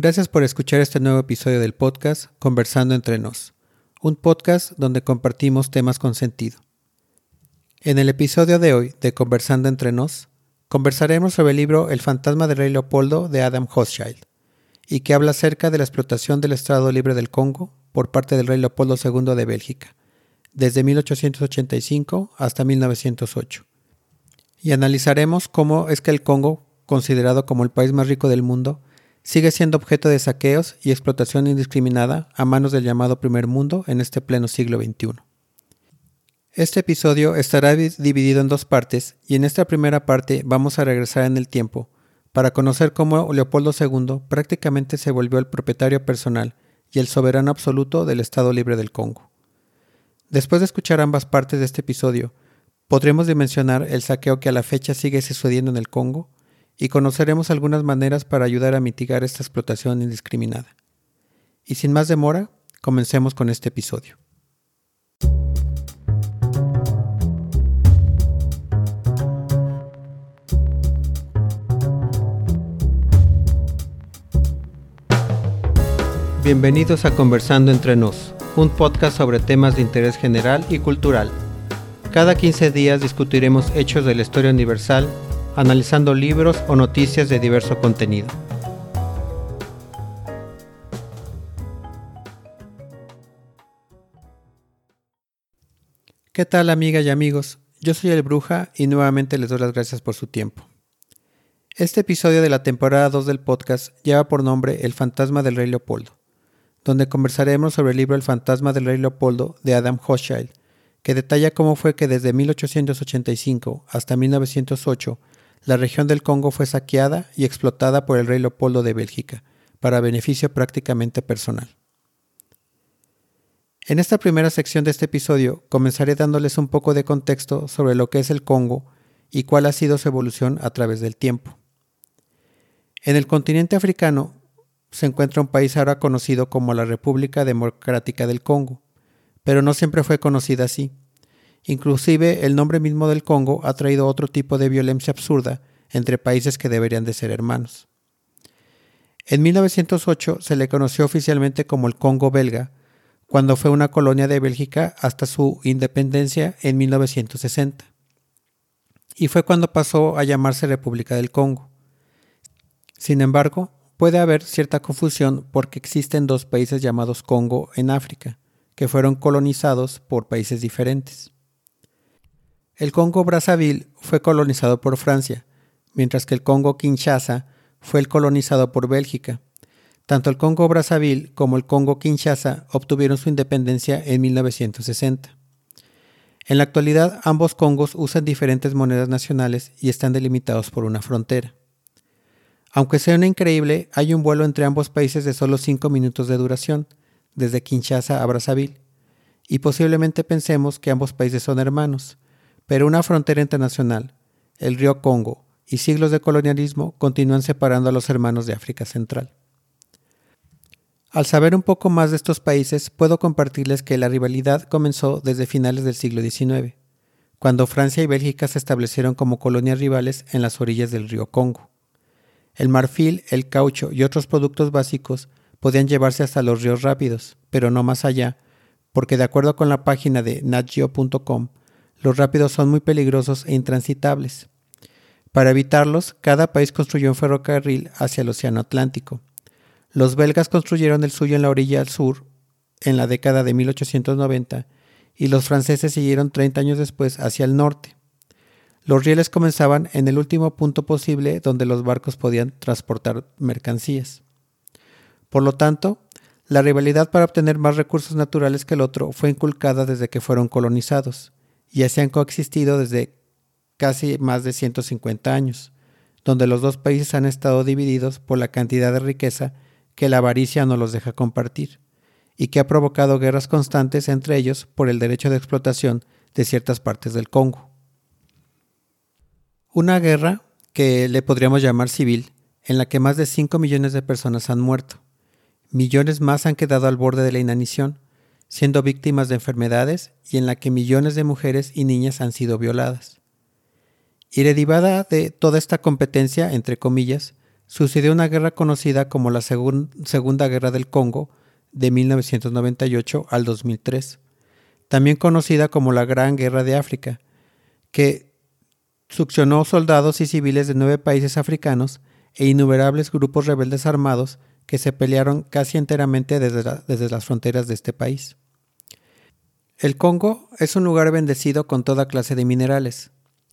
Gracias por escuchar este nuevo episodio del podcast Conversando entre nos, un podcast donde compartimos temas con sentido. En el episodio de hoy de Conversando entre nos, conversaremos sobre el libro El fantasma del rey Leopoldo de Adam Hochschild, y que habla acerca de la explotación del Estado Libre del Congo por parte del rey Leopoldo II de Bélgica, desde 1885 hasta 1908. Y analizaremos cómo es que el Congo, considerado como el país más rico del mundo, sigue siendo objeto de saqueos y explotación indiscriminada a manos del llamado primer mundo en este pleno siglo XXI. Este episodio estará dividido en dos partes y en esta primera parte vamos a regresar en el tiempo para conocer cómo Leopoldo II prácticamente se volvió el propietario personal y el soberano absoluto del Estado Libre del Congo. Después de escuchar ambas partes de este episodio, podremos dimensionar el saqueo que a la fecha sigue sucediendo en el Congo y conoceremos algunas maneras para ayudar a mitigar esta explotación indiscriminada. Y sin más demora, comencemos con este episodio. Bienvenidos a Conversando entre nos, un podcast sobre temas de interés general y cultural. Cada 15 días discutiremos hechos de la historia universal analizando libros o noticias de diverso contenido. ¿Qué tal amigas y amigos? Yo soy el Bruja y nuevamente les doy las gracias por su tiempo. Este episodio de la temporada 2 del podcast lleva por nombre El fantasma del rey Leopoldo, donde conversaremos sobre el libro El fantasma del rey Leopoldo de Adam Hochschild, que detalla cómo fue que desde 1885 hasta 1908 la región del Congo fue saqueada y explotada por el rey Leopoldo de Bélgica, para beneficio prácticamente personal. En esta primera sección de este episodio comenzaré dándoles un poco de contexto sobre lo que es el Congo y cuál ha sido su evolución a través del tiempo. En el continente africano se encuentra un país ahora conocido como la República Democrática del Congo, pero no siempre fue conocida así. Inclusive el nombre mismo del Congo ha traído otro tipo de violencia absurda entre países que deberían de ser hermanos. En 1908 se le conoció oficialmente como el Congo belga, cuando fue una colonia de Bélgica hasta su independencia en 1960. Y fue cuando pasó a llamarse República del Congo. Sin embargo, puede haber cierta confusión porque existen dos países llamados Congo en África, que fueron colonizados por países diferentes. El Congo Brazzaville fue colonizado por Francia, mientras que el Congo Kinshasa fue el colonizado por Bélgica. Tanto el Congo Brazzaville como el Congo Kinshasa obtuvieron su independencia en 1960. En la actualidad, ambos Congos usan diferentes monedas nacionales y están delimitados por una frontera. Aunque sea increíble, hay un vuelo entre ambos países de solo 5 minutos de duración, desde Kinshasa a Brazzaville, y posiblemente pensemos que ambos países son hermanos, pero una frontera internacional, el río Congo y siglos de colonialismo continúan separando a los hermanos de África Central. Al saber un poco más de estos países, puedo compartirles que la rivalidad comenzó desde finales del siglo XIX, cuando Francia y Bélgica se establecieron como colonias rivales en las orillas del río Congo. El marfil, el caucho y otros productos básicos podían llevarse hasta los ríos rápidos, pero no más allá, porque de acuerdo con la página de natgeo.com, los rápidos son muy peligrosos e intransitables. Para evitarlos, cada país construyó un ferrocarril hacia el Océano Atlántico. Los belgas construyeron el suyo en la orilla al sur en la década de 1890 y los franceses siguieron 30 años después hacia el norte. Los rieles comenzaban en el último punto posible donde los barcos podían transportar mercancías. Por lo tanto, la rivalidad para obtener más recursos naturales que el otro fue inculcada desde que fueron colonizados y así han coexistido desde casi más de 150 años, donde los dos países han estado divididos por la cantidad de riqueza que la avaricia no los deja compartir, y que ha provocado guerras constantes entre ellos por el derecho de explotación de ciertas partes del Congo. Una guerra que le podríamos llamar civil, en la que más de 5 millones de personas han muerto. Millones más han quedado al borde de la inanición, siendo víctimas de enfermedades y en la que millones de mujeres y niñas han sido violadas. Y derivada de toda esta competencia, entre comillas, sucedió una guerra conocida como la Segunda Guerra del Congo de 1998 al 2003, también conocida como la Gran Guerra de África, que succionó soldados y civiles de nueve países africanos e innumerables grupos rebeldes armados que se pelearon casi enteramente desde, desde, las fronteras de este país. El Congo es un lugar bendecido con toda clase de minerales,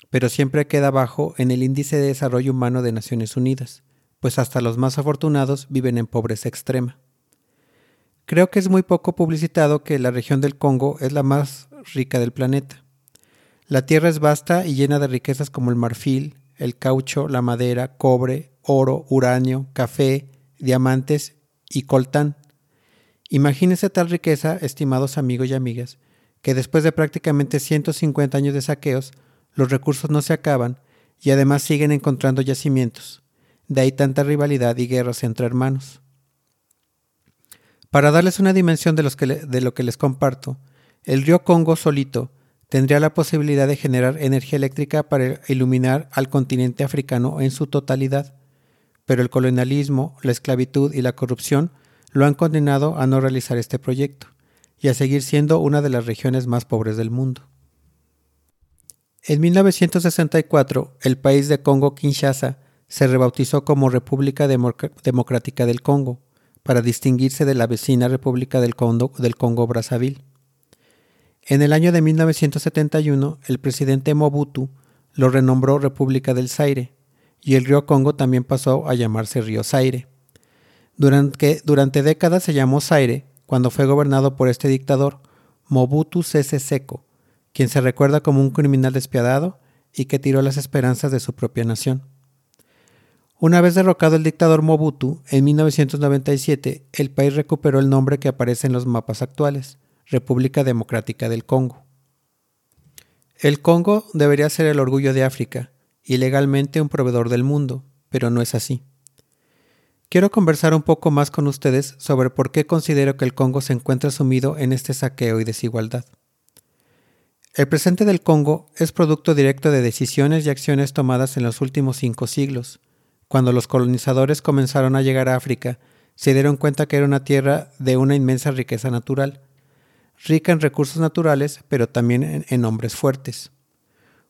pero siempre queda bajo en el índice de desarrollo humano de Naciones Unidas, pues hasta los más afortunados viven en pobreza extrema. Creo que es muy poco publicitado que la región del Congo es la más rica del planeta. La tierra es vasta y llena de riquezas como el marfil, el caucho, la madera, cobre, oro, uranio, café, diamantes y coltán. Imagínense tal riqueza, estimados amigos y amigas, que después de prácticamente 150 años de saqueos, los recursos no se acaban y además siguen encontrando yacimientos. De ahí tanta rivalidad y guerras entre hermanos. Para darles una dimensión de, de lo que les comparto, el río Congo solito tendría la posibilidad de generar energía eléctrica para iluminar al continente africano en su totalidad, pero el colonialismo, la esclavitud y la corrupción lo han condenado a no realizar este proyecto y a seguir siendo una de las regiones más pobres del mundo. En 1964, el país de Congo-Kinshasa se rebautizó como República Democrática del Congo, para distinguirse de la vecina República del Congo, del Congo Brazzaville. En el año de 1971, el presidente Mobutu lo renombró República del Zaire, y el río Congo también pasó a llamarse río Zaire. Durante, durante décadas se llamó Zaire cuando fue gobernado por este dictador, Mobutu Sese Seko, quien se recuerda como un criminal despiadado y que tiró las esperanzas de su propia nación. Una vez derrocado el dictador Mobutu, en 1997 el país recuperó el nombre que aparece en los mapas actuales, República Democrática del Congo. El Congo debería ser el orgullo de África y legalmente un proveedor del mundo, pero no es así. Quiero conversar un poco más con ustedes sobre por qué considero que el Congo se encuentra sumido en este saqueo y desigualdad. El presente del Congo es producto directo de decisiones y acciones tomadas en los últimos cinco siglos, cuando los colonizadores comenzaron a llegar a África, se dieron cuenta que era una tierra de una inmensa riqueza natural, rica en recursos naturales, pero también en, hombres fuertes.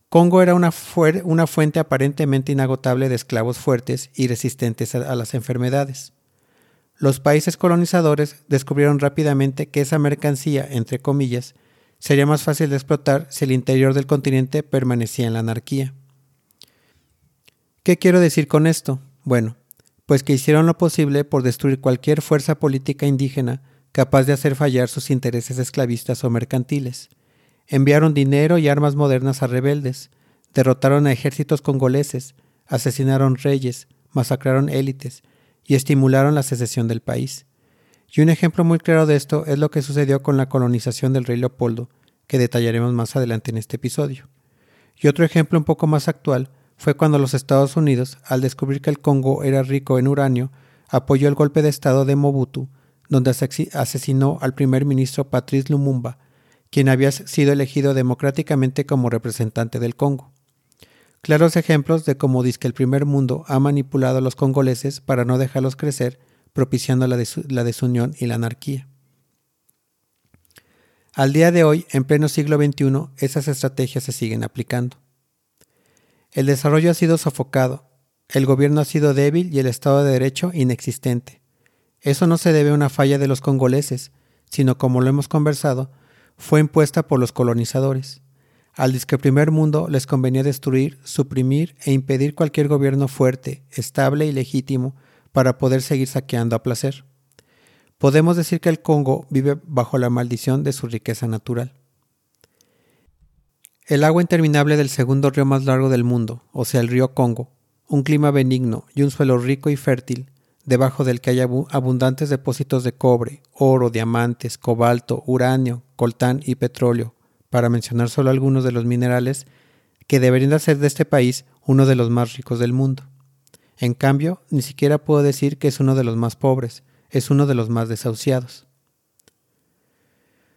Congo era una, fuente aparentemente inagotable de esclavos fuertes y resistentes a las enfermedades. Los países colonizadores descubrieron rápidamente que esa mercancía, entre comillas, sería más fácil de explotar si el interior del continente permanecía en la anarquía. ¿Qué quiero decir con esto? Bueno, pues que hicieron lo posible por destruir cualquier fuerza política indígena capaz de hacer fallar sus intereses esclavistas o mercantiles. Enviaron dinero y armas modernas a rebeldes, derrotaron a ejércitos congoleses, asesinaron reyes, masacraron élites y estimularon la secesión del país. Y un ejemplo muy claro de esto es lo que sucedió con la colonización del rey Leopoldo, que detallaremos más adelante en este episodio. Y otro ejemplo un poco más actual fue cuando los Estados Unidos, al descubrir que el Congo era rico en uranio, apoyó el golpe de Estado de Mobutu, donde asesinó al primer ministro Patrice Lumumba, quien había sido elegido democráticamente como representante del Congo. Claros ejemplos de cómo dice el primer mundo ha manipulado a los congoleses para no dejarlos crecer, propiciando la, la desunión y la anarquía. Al día de hoy, en pleno siglo XXI, esas estrategias se siguen aplicando. El desarrollo ha sido sofocado, el gobierno ha sido débil y el Estado de Derecho inexistente. Eso no se debe a una falla de los congoleses, sino como lo hemos conversado, fue impuesta por los colonizadores. Al disque primer mundo les convenía destruir, suprimir e impedir cualquier gobierno fuerte, estable y legítimo para poder seguir saqueando a placer. Podemos decir que el Congo vive bajo la maldición de su riqueza natural. El agua interminable del segundo río más largo del mundo, o sea el río Congo, un clima benigno y un suelo rico y fértil, debajo del que hay abundantes depósitos de cobre, oro, diamantes, cobalto, uranio, coltán y petróleo, para mencionar solo algunos de los minerales que deberían hacer de este país uno de los más ricos del mundo. En cambio, ni siquiera puedo decir que es uno de los más pobres, es uno de los más desahuciados.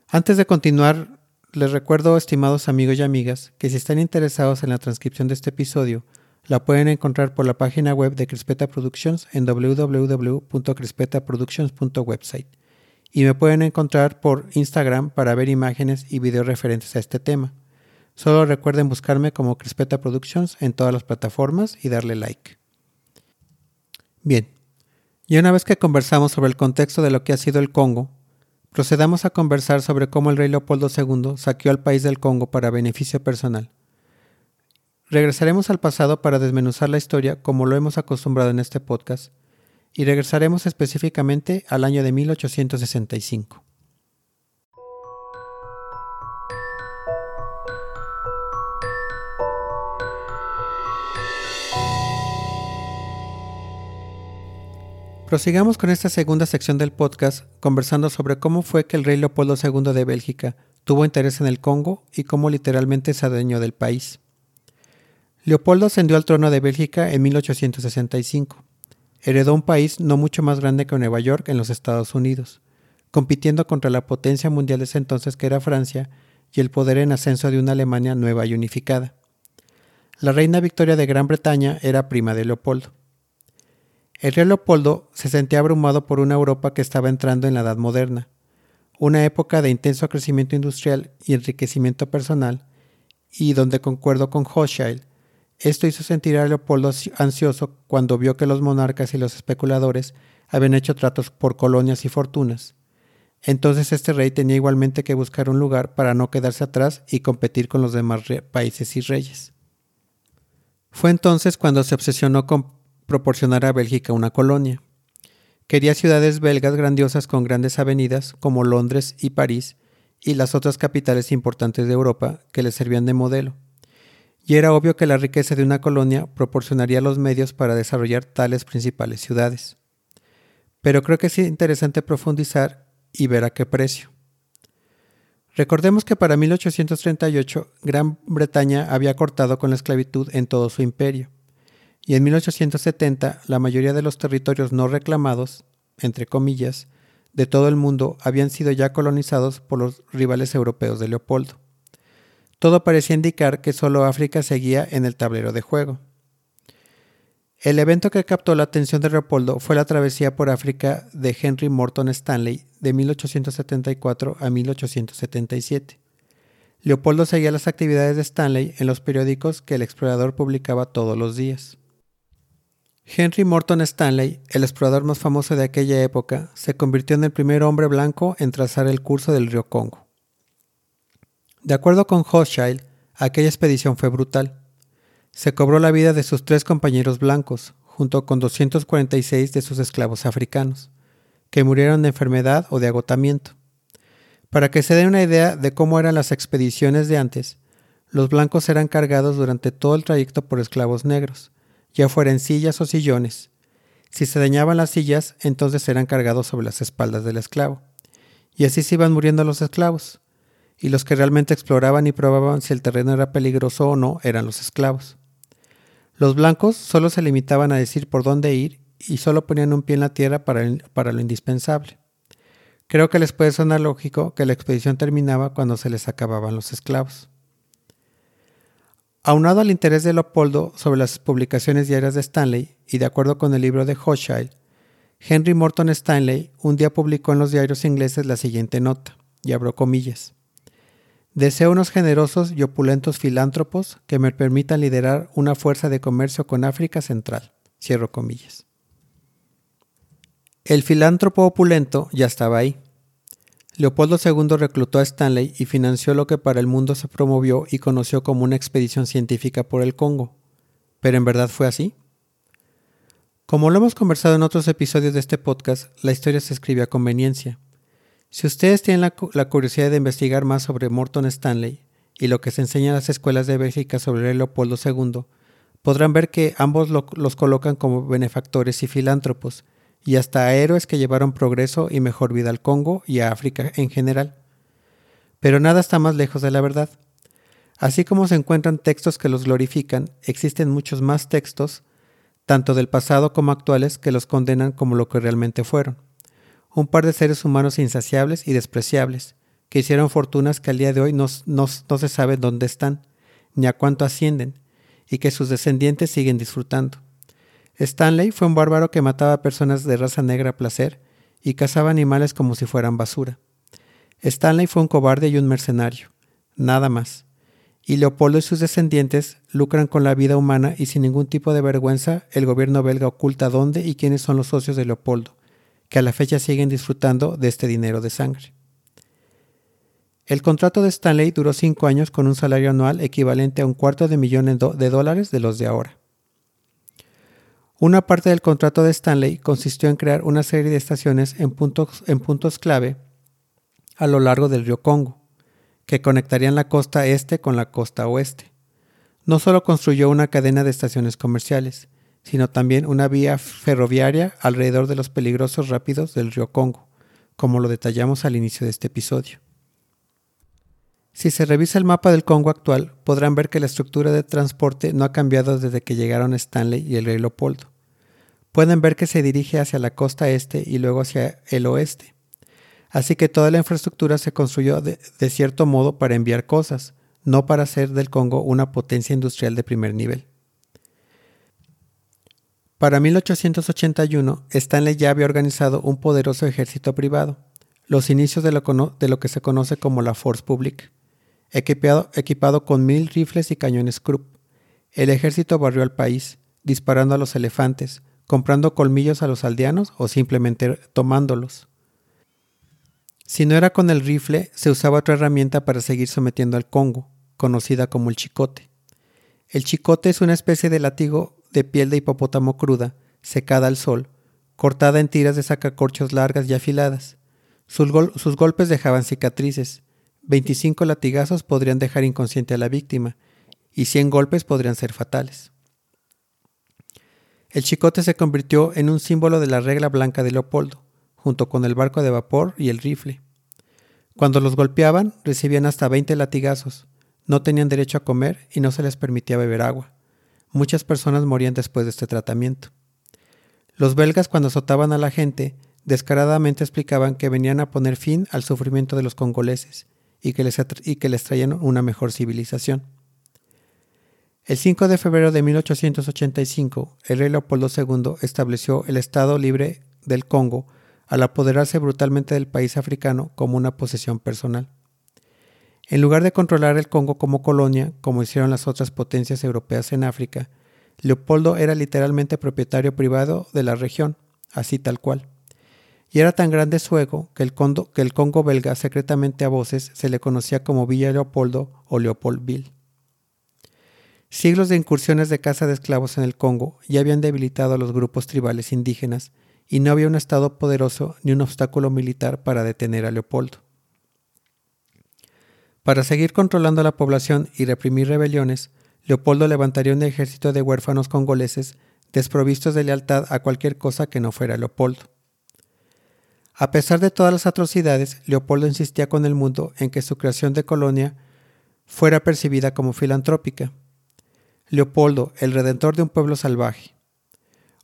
Antes de continuar, les recuerdo, estimados amigos y amigas, que si están interesados en la transcripción de este episodio, La pueden encontrar por la página web de Crispeta Productions en www.crispetaproductions.website. Y me pueden encontrar por Instagram para ver imágenes y videos referentes a este tema. Solo recuerden buscarme como Crispeta Productions en todas las plataformas y darle like. Bien, y una vez que conversamos sobre el contexto de lo que ha sido el Congo, procedamos a conversar sobre cómo el rey Leopoldo II saqueó al país del Congo para beneficio personal. Regresaremos al pasado para desmenuzar la historia como lo hemos acostumbrado en este podcast, y regresaremos específicamente al año de 1865. Prosigamos con esta segunda sección del podcast conversando sobre cómo fue que el rey Leopoldo II de Bélgica tuvo interés en el Congo y cómo literalmente se adueñó del país. Leopoldo ascendió al trono de Bélgica en 1865. Heredó un país no mucho más grande que Nueva York en los Estados Unidos, compitiendo contra la potencia mundial de ese entonces que era Francia y el poder en ascenso de una Alemania nueva y unificada. La reina Victoria de Gran Bretaña era prima de Leopoldo. El rey Leopoldo se sentía abrumado por una Europa que estaba entrando en la Edad Moderna, una época de intenso crecimiento industrial y enriquecimiento personal, y donde concuerdo con Hochschild, esto hizo sentir a Leopoldo ansioso cuando vio que los monarcas y los especuladores habían hecho tratos por colonias y fortunas. Entonces este rey tenía igualmente que buscar un lugar para no quedarse atrás y competir con los demás países y reyes. Fue entonces cuando se obsesionó con proporcionar a Bélgica una colonia. Quería ciudades belgas grandiosas con grandes avenidas como Londres y París y las otras capitales importantes de Europa que le servían de modelo y era obvio que la riqueza de una colonia proporcionaría los medios para desarrollar tales principales ciudades. Pero creo que es interesante profundizar y ver a qué precio. Recordemos que para 1838 Gran Bretaña había cortado con la esclavitud en todo su imperio, y en 1870 la mayoría de los territorios no reclamados, entre comillas, de todo el mundo habían sido ya colonizados por los rivales europeos de Leopoldo. Todo parecía indicar que solo África seguía en el tablero de juego. El evento que captó la atención de Leopoldo fue la travesía por África de Henry Morton Stanley de 1874 a 1877. Leopoldo seguía las actividades de Stanley en los periódicos que el explorador publicaba todos los días. Henry Morton Stanley, el explorador más famoso de aquella época, se convirtió en el primer hombre blanco en trazar el curso del río Congo. De acuerdo con Hochschild, aquella expedición fue brutal. Se cobró la vida de sus tres compañeros blancos, junto con 246 de sus esclavos africanos, que murieron de enfermedad o de agotamiento. Para que se den una idea de cómo eran las expediciones de antes, los blancos eran cargados durante todo el trayecto por esclavos negros, ya fuera en sillas o sillones. Si se dañaban las sillas, entonces eran cargados sobre las espaldas del esclavo. Y así se iban muriendo los esclavos y los que realmente exploraban y probaban si el terreno era peligroso o no eran los esclavos. Los blancos solo se limitaban a decir por dónde ir y solo ponían un pie en la tierra para, lo indispensable. Creo que les puede sonar lógico que la expedición terminaba cuando se les acababan los esclavos. Aunado al interés de Leopoldo sobre las publicaciones diarias de Stanley y de acuerdo con el libro de Hochschild, Henry Morton Stanley un día publicó en los diarios ingleses la siguiente nota, y abro comillas. Deseo unos generosos y opulentos filántropos que me permitan liderar una fuerza de comercio con África Central. Cierro comillas. El filántropo opulento ya estaba ahí. Leopoldo II reclutó a Stanley y financió lo que para el mundo se promovió y conoció como una expedición científica por el Congo. ¿Pero en verdad fue así? Como lo hemos conversado en otros episodios de este podcast, la historia se escribe a conveniencia. Si ustedes tienen la, curiosidad de investigar más sobre Morton Stanley y lo que se enseña en las escuelas de Bélgica sobre Leopoldo II, podrán ver que ambos los colocan como benefactores y filántropos, y hasta héroes que llevaron progreso y mejor vida al Congo y a África en general. Pero nada está más lejos de la verdad. Así como se encuentran textos que los glorifican, existen muchos más textos, tanto del pasado como actuales, que los condenan como lo que realmente fueron un par de seres humanos insaciables y despreciables, que hicieron fortunas que al día de hoy no, se sabe dónde están, ni a cuánto ascienden, y que sus descendientes siguen disfrutando. Stanley fue un bárbaro que mataba a personas de raza negra a placer y cazaba animales como si fueran basura. Stanley fue un cobarde y un mercenario, nada más. Y Leopoldo y sus descendientes lucran con la vida humana y sin ningún tipo de vergüenza el gobierno belga oculta dónde y quiénes son los socios de Leopoldo, que a la fecha siguen disfrutando de este dinero de sangre. El contrato de Stanley duró cinco años con un salario anual equivalente a un cuarto de millón de dólares de los de ahora. Una parte del contrato de Stanley consistió en crear una serie de estaciones en puntos, en puntos clave a lo largo del río Congo, que conectarían la costa este con la costa oeste. No solo construyó una cadena de estaciones comerciales, sino también una vía ferroviaria alrededor de los peligrosos rápidos del río Congo, como lo detallamos al inicio de este episodio. Si se revisa el mapa del Congo actual, podrán ver que la estructura de transporte no ha cambiado desde que llegaron Stanley y el rey Leopoldo. Pueden ver que se dirige hacia la costa este y luego hacia el oeste. Así que toda la infraestructura se construyó de, de cierto modo para enviar cosas, no para hacer del Congo una potencia industrial de primer nivel. Para 1881, Stanley ya había organizado un poderoso ejército privado, los inicios de lo, que se conoce como la Force Publique equipado, equipado con mil rifles y cañones Krupp. El ejército barrió al país, disparando a los elefantes, comprando colmillos a los aldeanos o simplemente tomándolos. Si no era con el rifle, se usaba otra herramienta para seguir sometiendo al Congo, conocida como el chicote. El chicote es una especie de látigo de piel de hipopótamo cruda, secada al sol, cortada en tiras de sacacorchos largas y afiladas. Sus, golpes dejaban cicatrices, 25 latigazos podrían dejar inconsciente a la víctima y 100 golpes podrían ser fatales. El chicote se convirtió en un símbolo de la regla blanca de Leopoldo, junto con el barco de vapor y el rifle. Cuando los golpeaban, recibían hasta 20 latigazos, no tenían derecho a comer y no se les permitía beber agua. Muchas personas morían después de este tratamiento. Los belgas cuando azotaban a la gente, descaradamente explicaban que venían a poner fin al sufrimiento de los congoleses y que, les y que les traían una mejor civilización. El 5 de febrero de 1885, el rey Leopoldo II estableció el Estado Libre del Congo al apoderarse brutalmente del país africano como una posesión personal. En lugar de controlar el Congo como colonia, como hicieron las otras potencias europeas en África, Leopoldo era literalmente propietario privado de la región, así tal cual y era tan grande su ego que el, que el Congo belga secretamente a voces se le conocía como Villa Leopoldo o Leopoldville. Siglos de incursiones de caza de esclavos en el Congo ya habían debilitado a los grupos tribales indígenas y no había un Estado poderoso ni un obstáculo militar para detener a Leopoldo. Para seguir controlando la población y reprimir rebeliones, Leopoldo levantaría un ejército de huérfanos congoleses desprovistos de lealtad a cualquier cosa que no fuera Leopoldo. A pesar de todas las atrocidades, Leopoldo insistía con el mundo en que su creación de colonia fuera percibida como filantrópica. Leopoldo, el redentor de un pueblo salvaje.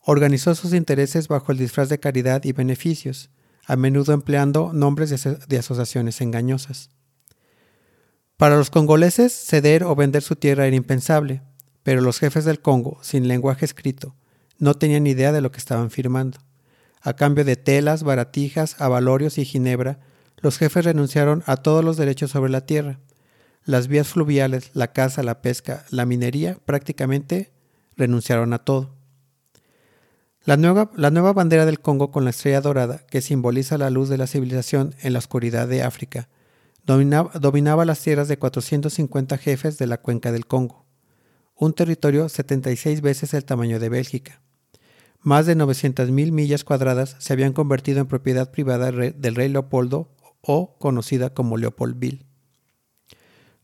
Organizó sus intereses bajo el disfraz de caridad y beneficios, a menudo empleando nombres de, asociaciones engañosas. Para los congoleses, ceder o vender su tierra era impensable, pero los jefes del Congo, sin lenguaje escrito, no tenían idea de lo que estaban firmando. A cambio de telas, baratijas, avalorios y ginebra, los jefes renunciaron a todos los derechos sobre la tierra. Las vías fluviales, la caza, la pesca, la minería, prácticamente renunciaron a todo. La nueva, la nueva, bandera del Congo con la estrella dorada, que simboliza la luz de la civilización en la oscuridad de África, dominaba, las tierras de 450 jefes de la cuenca del Congo, un territorio 76 veces el tamaño de Bélgica. Más de 900.000 millas cuadradas se habían convertido en propiedad privada del rey Leopoldo o conocida como Leopoldville.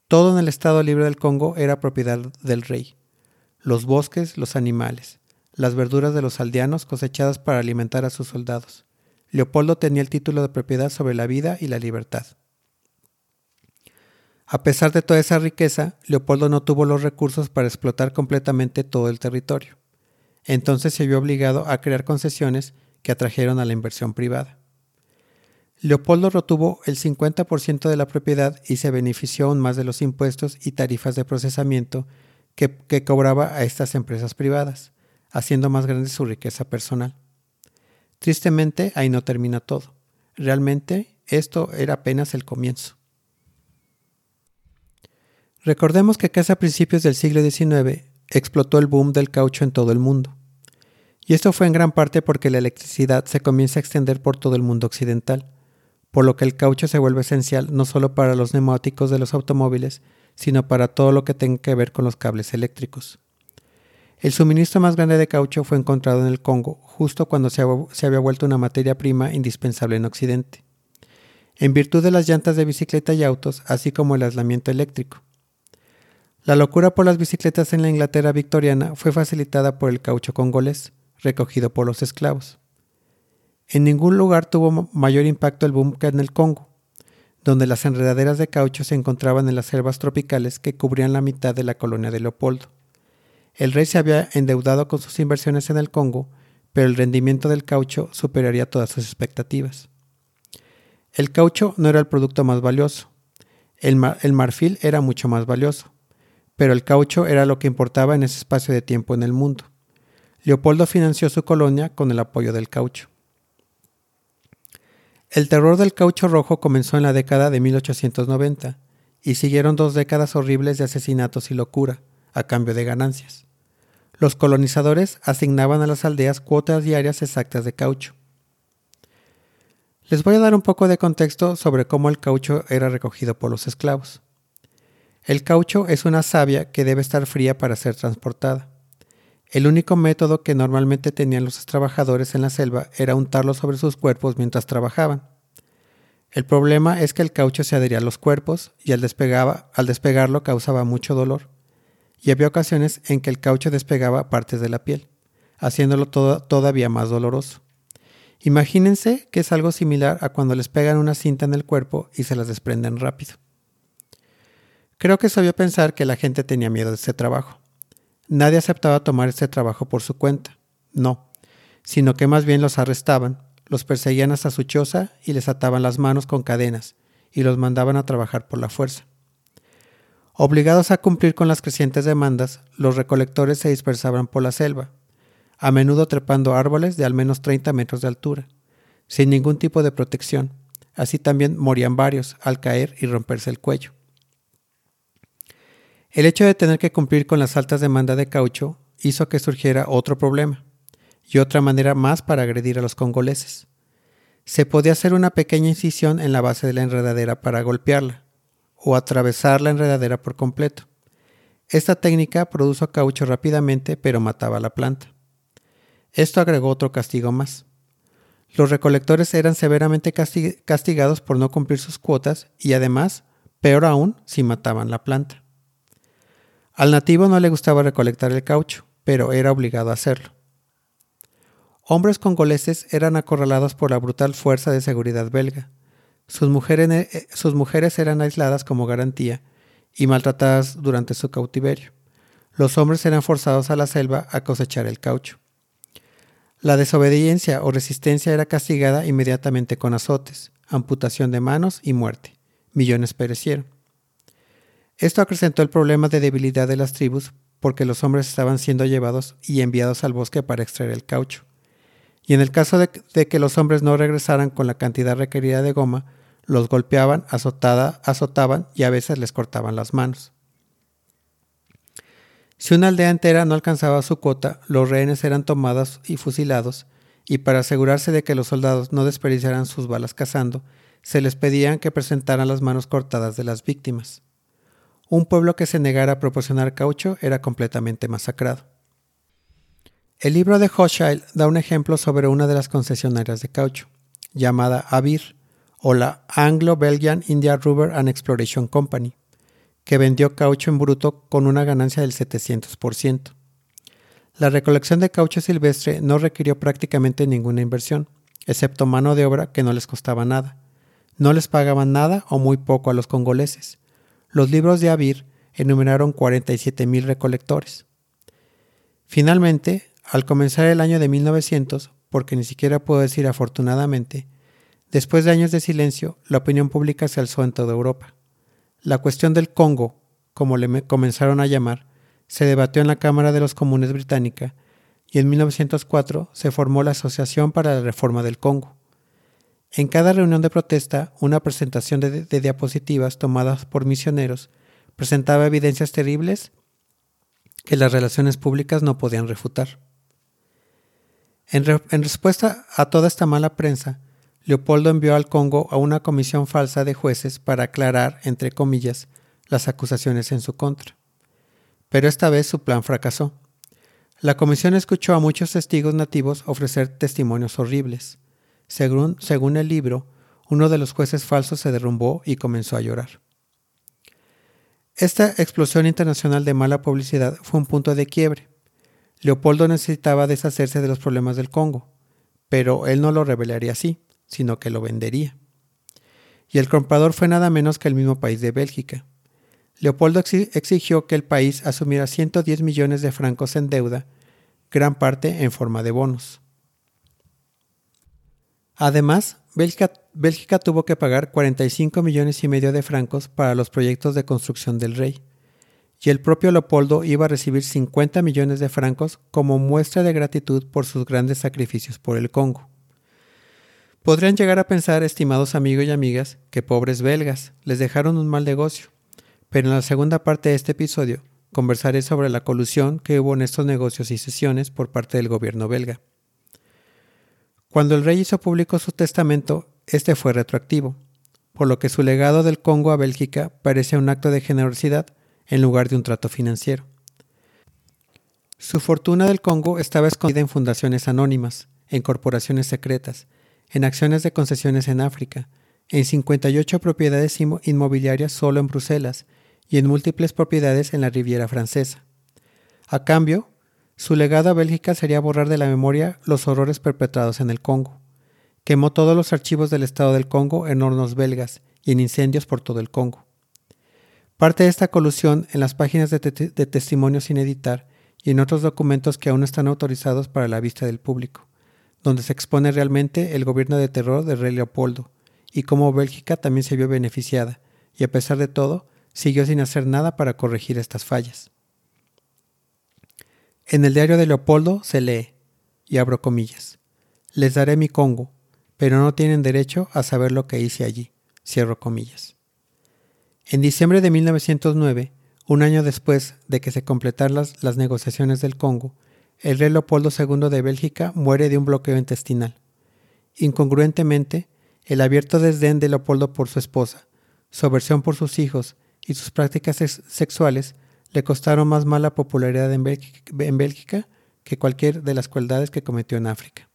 Todo en el Estado Libre del Congo era propiedad del rey. Los bosques, los animales, las verduras de los aldeanos cosechadas para alimentar a sus soldados. Leopoldo tenía el título de propiedad sobre la vida y la libertad. A pesar de toda esa riqueza, Leopoldo no tuvo los recursos para explotar completamente todo el territorio. Entonces se vio obligado a crear concesiones que atrajeron a la inversión privada. Leopoldo retuvo el 50% de la propiedad y se benefició aún más de los impuestos y tarifas de procesamiento que, que cobraba a estas empresas privadas, haciendo más grande su riqueza personal. Tristemente, ahí no termina todo. Realmente, esto era apenas el comienzo. Recordemos que casi a principios del siglo XIX explotó el boom del caucho en todo el mundo. Y esto fue en gran parte porque la electricidad se comienza a extender por todo el mundo occidental, por lo que el caucho se vuelve esencial no solo para los neumáticos de los automóviles, sino para todo lo que tenga que ver con los cables eléctricos. El suministro más grande de caucho fue encontrado en el Congo, justo cuando se, había vuelto una materia prima indispensable en Occidente, en virtud de las llantas de bicicleta y autos, así como el aislamiento eléctrico. La locura por las bicicletas en la Inglaterra victoriana fue facilitada por el caucho congolés, recogido por los esclavos. En ningún lugar tuvo mayor impacto el boom que en el Congo, donde las enredaderas de caucho se encontraban en las selvas tropicales que cubrían la mitad de la colonia de Leopoldo. El rey se había endeudado con sus inversiones en el Congo, pero el rendimiento del caucho superaría todas sus expectativas. El caucho no era el producto más valioso, el, el marfil era mucho más valioso, pero el caucho era lo que importaba en ese espacio de tiempo en el mundo. Leopoldo financió su colonia con el apoyo del caucho. El terror del caucho rojo comenzó en la década de 1890 y siguieron dos décadas horribles de asesinatos y locura, a cambio de ganancias. Los colonizadores asignaban a las aldeas cuotas diarias exactas de caucho. Les voy a dar un poco de contexto sobre cómo el caucho era recogido por los esclavos. El caucho es una savia que debe estar fría para ser transportada. El único método que normalmente tenían los trabajadores en la selva era untarlo sobre sus cuerpos mientras trabajaban. El problema es que el caucho se adhería a los cuerpos y al, al despegarlo causaba mucho dolor. Y había ocasiones en que el caucho despegaba partes de la piel, haciéndolo todavía más doloroso. Imagínense que es algo similar a cuando les pegan una cinta en el cuerpo y se las desprenden rápido. Creo que obvio pensar que la gente tenía miedo de ese trabajo. Nadie aceptaba tomar este trabajo por su cuenta, no, sino que más bien los arrestaban, los perseguían hasta su choza y les ataban las manos con cadenas y los mandaban a trabajar por la fuerza. Obligados a cumplir con las crecientes demandas, los recolectores se dispersaban por la selva, a menudo trepando árboles de al menos 30 metros de altura, sin ningún tipo de protección. Así también morían varios al caer y romperse el cuello. El hecho de tener que cumplir con las altas demandas de caucho hizo que surgiera otro problema y otra manera más para agredir a los congoleses. Se podía hacer una pequeña incisión en la base de la enredadera para golpearla o atravesar la enredadera por completo. Esta técnica produjo caucho rápidamente pero mataba la planta. Esto agregó otro castigo más. Los recolectores eran severamente castigados por no cumplir sus cuotas y además, peor aún, si mataban la planta. Al nativo no le gustaba recolectar el caucho, pero era obligado a hacerlo. Hombres congoleses eran acorralados por la brutal fuerza de seguridad belga. Sus mujeres, eh, sus mujeres eran aisladas como garantía y maltratadas durante su cautiverio. Los hombres eran forzados a la selva a cosechar el caucho. La desobediencia o resistencia era castigada inmediatamente con azotes, amputación de manos y muerte. Millones perecieron. Esto acrecentó el problema de debilidad de las tribus porque los hombres estaban siendo llevados y enviados al bosque para extraer el caucho. Y en el caso de, que los hombres no regresaran con la cantidad requerida de goma, los golpeaban, azotaban y a veces les cortaban las manos. Si una aldea entera no alcanzaba su cuota, los rehenes eran tomados y fusilados, y para asegurarse de que los soldados no desperdiciaran sus balas cazando, se les pedían que presentaran las manos cortadas de las víctimas. Un pueblo que se negara a proporcionar caucho era completamente masacrado. El libro de Hochschild da un ejemplo sobre una de las concesionarias de caucho, llamada ABIR, o la Anglo-Belgian India Rubber and Exploration Company, que vendió caucho en bruto con una ganancia del 700%. La recolección de caucho silvestre no requirió prácticamente ninguna inversión, excepto mano de obra que no les costaba nada. No les pagaban nada o muy poco a los congoleses, los libros de Abir enumeraron 47.000 recolectores. Finalmente, al comenzar el año de 1900, porque ni siquiera puedo decir afortunadamente, después de años de silencio, la opinión pública se alzó en toda Europa. La cuestión del Congo, como le comenzaron a llamar, se debatió en la Cámara de los Comunes británica y en 1904 se formó la Asociación para la Reforma del Congo. En cada reunión de protesta, una presentación de, diapositivas tomadas por misioneros presentaba evidencias terribles que las relaciones públicas no podían refutar. En, respuesta a toda esta mala prensa, Leopoldo envió al Congo a una comisión falsa de jueces para aclarar, entre comillas, las acusaciones en su contra. Pero esta vez su plan fracasó. La comisión escuchó a muchos testigos nativos ofrecer testimonios horribles. Según, el libro, uno de los jueces falsos se derrumbó y comenzó a llorar. Esta explosión internacional de mala publicidad fue un punto de quiebre. Leopoldo necesitaba deshacerse de los problemas del Congo, pero él no lo revelaría así, sino que lo vendería. Y el comprador fue nada menos que el mismo país de Bélgica. Leopoldo exigió que el país asumiera 110 millones de francos en deuda, gran parte en forma de bonos. Además, Bélgica, tuvo que pagar 45 millones y medio de francos para los proyectos de construcción del rey, y el propio Leopoldo iba a recibir 50 millones de francos como muestra de gratitud por sus grandes sacrificios por el Congo. Podrían llegar a pensar, estimados amigos y amigas, que pobres belgas les dejaron un mal negocio, pero en la segunda parte de este episodio conversaré sobre la colusión que hubo en estos negocios y sesiones por parte del gobierno belga. Cuando el rey hizo público su testamento, este fue retroactivo, por lo que su legado del Congo a Bélgica parecía un acto de generosidad en lugar de un trato financiero. Su fortuna del Congo estaba escondida en fundaciones anónimas, en corporaciones secretas, en acciones de concesiones en África, en 58 propiedades inmobiliarias solo en Bruselas y en múltiples propiedades en la Riviera Francesa. A cambio, su legado a Bélgica sería borrar de la memoria los horrores perpetrados en el Congo. Quemó todos los archivos del Estado del Congo en hornos belgas y en incendios por todo el Congo. Parte de esta colusión en las páginas de, de testimonios sin editar y en otros documentos que aún están autorizados para la vista del público, donde se expone realmente el gobierno de terror de rey Leopoldo y cómo Bélgica también se vio beneficiada, y a pesar de todo, siguió sin hacer nada para corregir estas fallas. En el diario de Leopoldo se lee, y abro comillas, les daré mi Congo, pero no tienen derecho a saber lo que hice allí, cierro comillas. En diciembre de 1909, un año después de que se completaran las, las negociaciones del Congo, el rey Leopoldo II de Bélgica muere de un bloqueo intestinal. Incongruentemente, el abierto desdén de Leopoldo por su esposa, su aversión por sus hijos y sus prácticas sexuales le costaron más mala popularidad en Bélgica, que cualquier de las crueldades que cometió en África.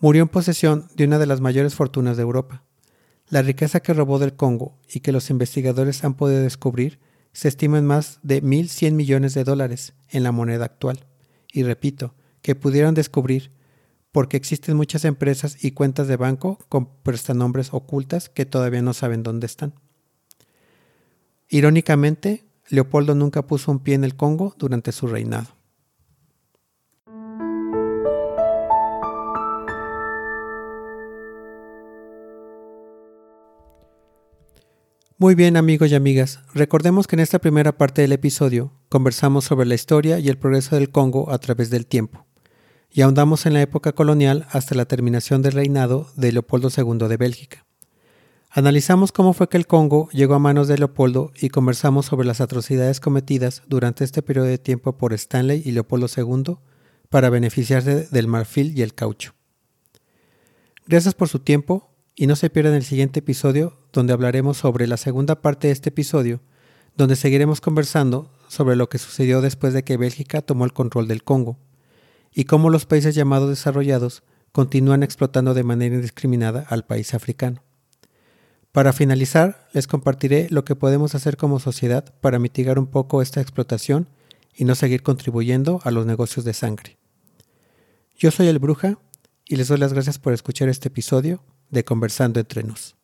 Murió en posesión de una de las mayores fortunas de Europa. La riqueza que robó del Congo y que los investigadores han podido descubrir se estima en más de 1.100 millones de dólares en la moneda actual. Y repito, que pudieron descubrir porque existen muchas empresas y cuentas de banco con prestanombres ocultas que todavía no saben dónde están. Irónicamente, Leopoldo nunca puso un pie en el Congo durante su reinado. Muy bien amigos y amigas, recordemos que en esta primera parte del episodio conversamos sobre la historia y el progreso del Congo a través del tiempo, y ahondamos en la época colonial hasta la terminación del reinado de Leopoldo II de Bélgica. Analizamos cómo fue que el Congo llegó a manos de Leopoldo y conversamos sobre las atrocidades cometidas durante este periodo de tiempo por Stanley y Leopoldo II para beneficiarse del marfil y el caucho. Gracias por su tiempo y no se pierdan el siguiente episodio donde hablaremos sobre la segunda parte de este episodio, donde seguiremos conversando sobre lo que sucedió después de que Bélgica tomó el control del Congo y cómo los países llamados desarrollados continúan explotando de manera indiscriminada al país africano. Para finalizar, les compartiré lo que podemos hacer como sociedad para mitigar un poco esta explotación y no seguir contribuyendo a los negocios de sangre. Yo soy el Bruja y les doy las gracias por escuchar este episodio de Conversando entre nos.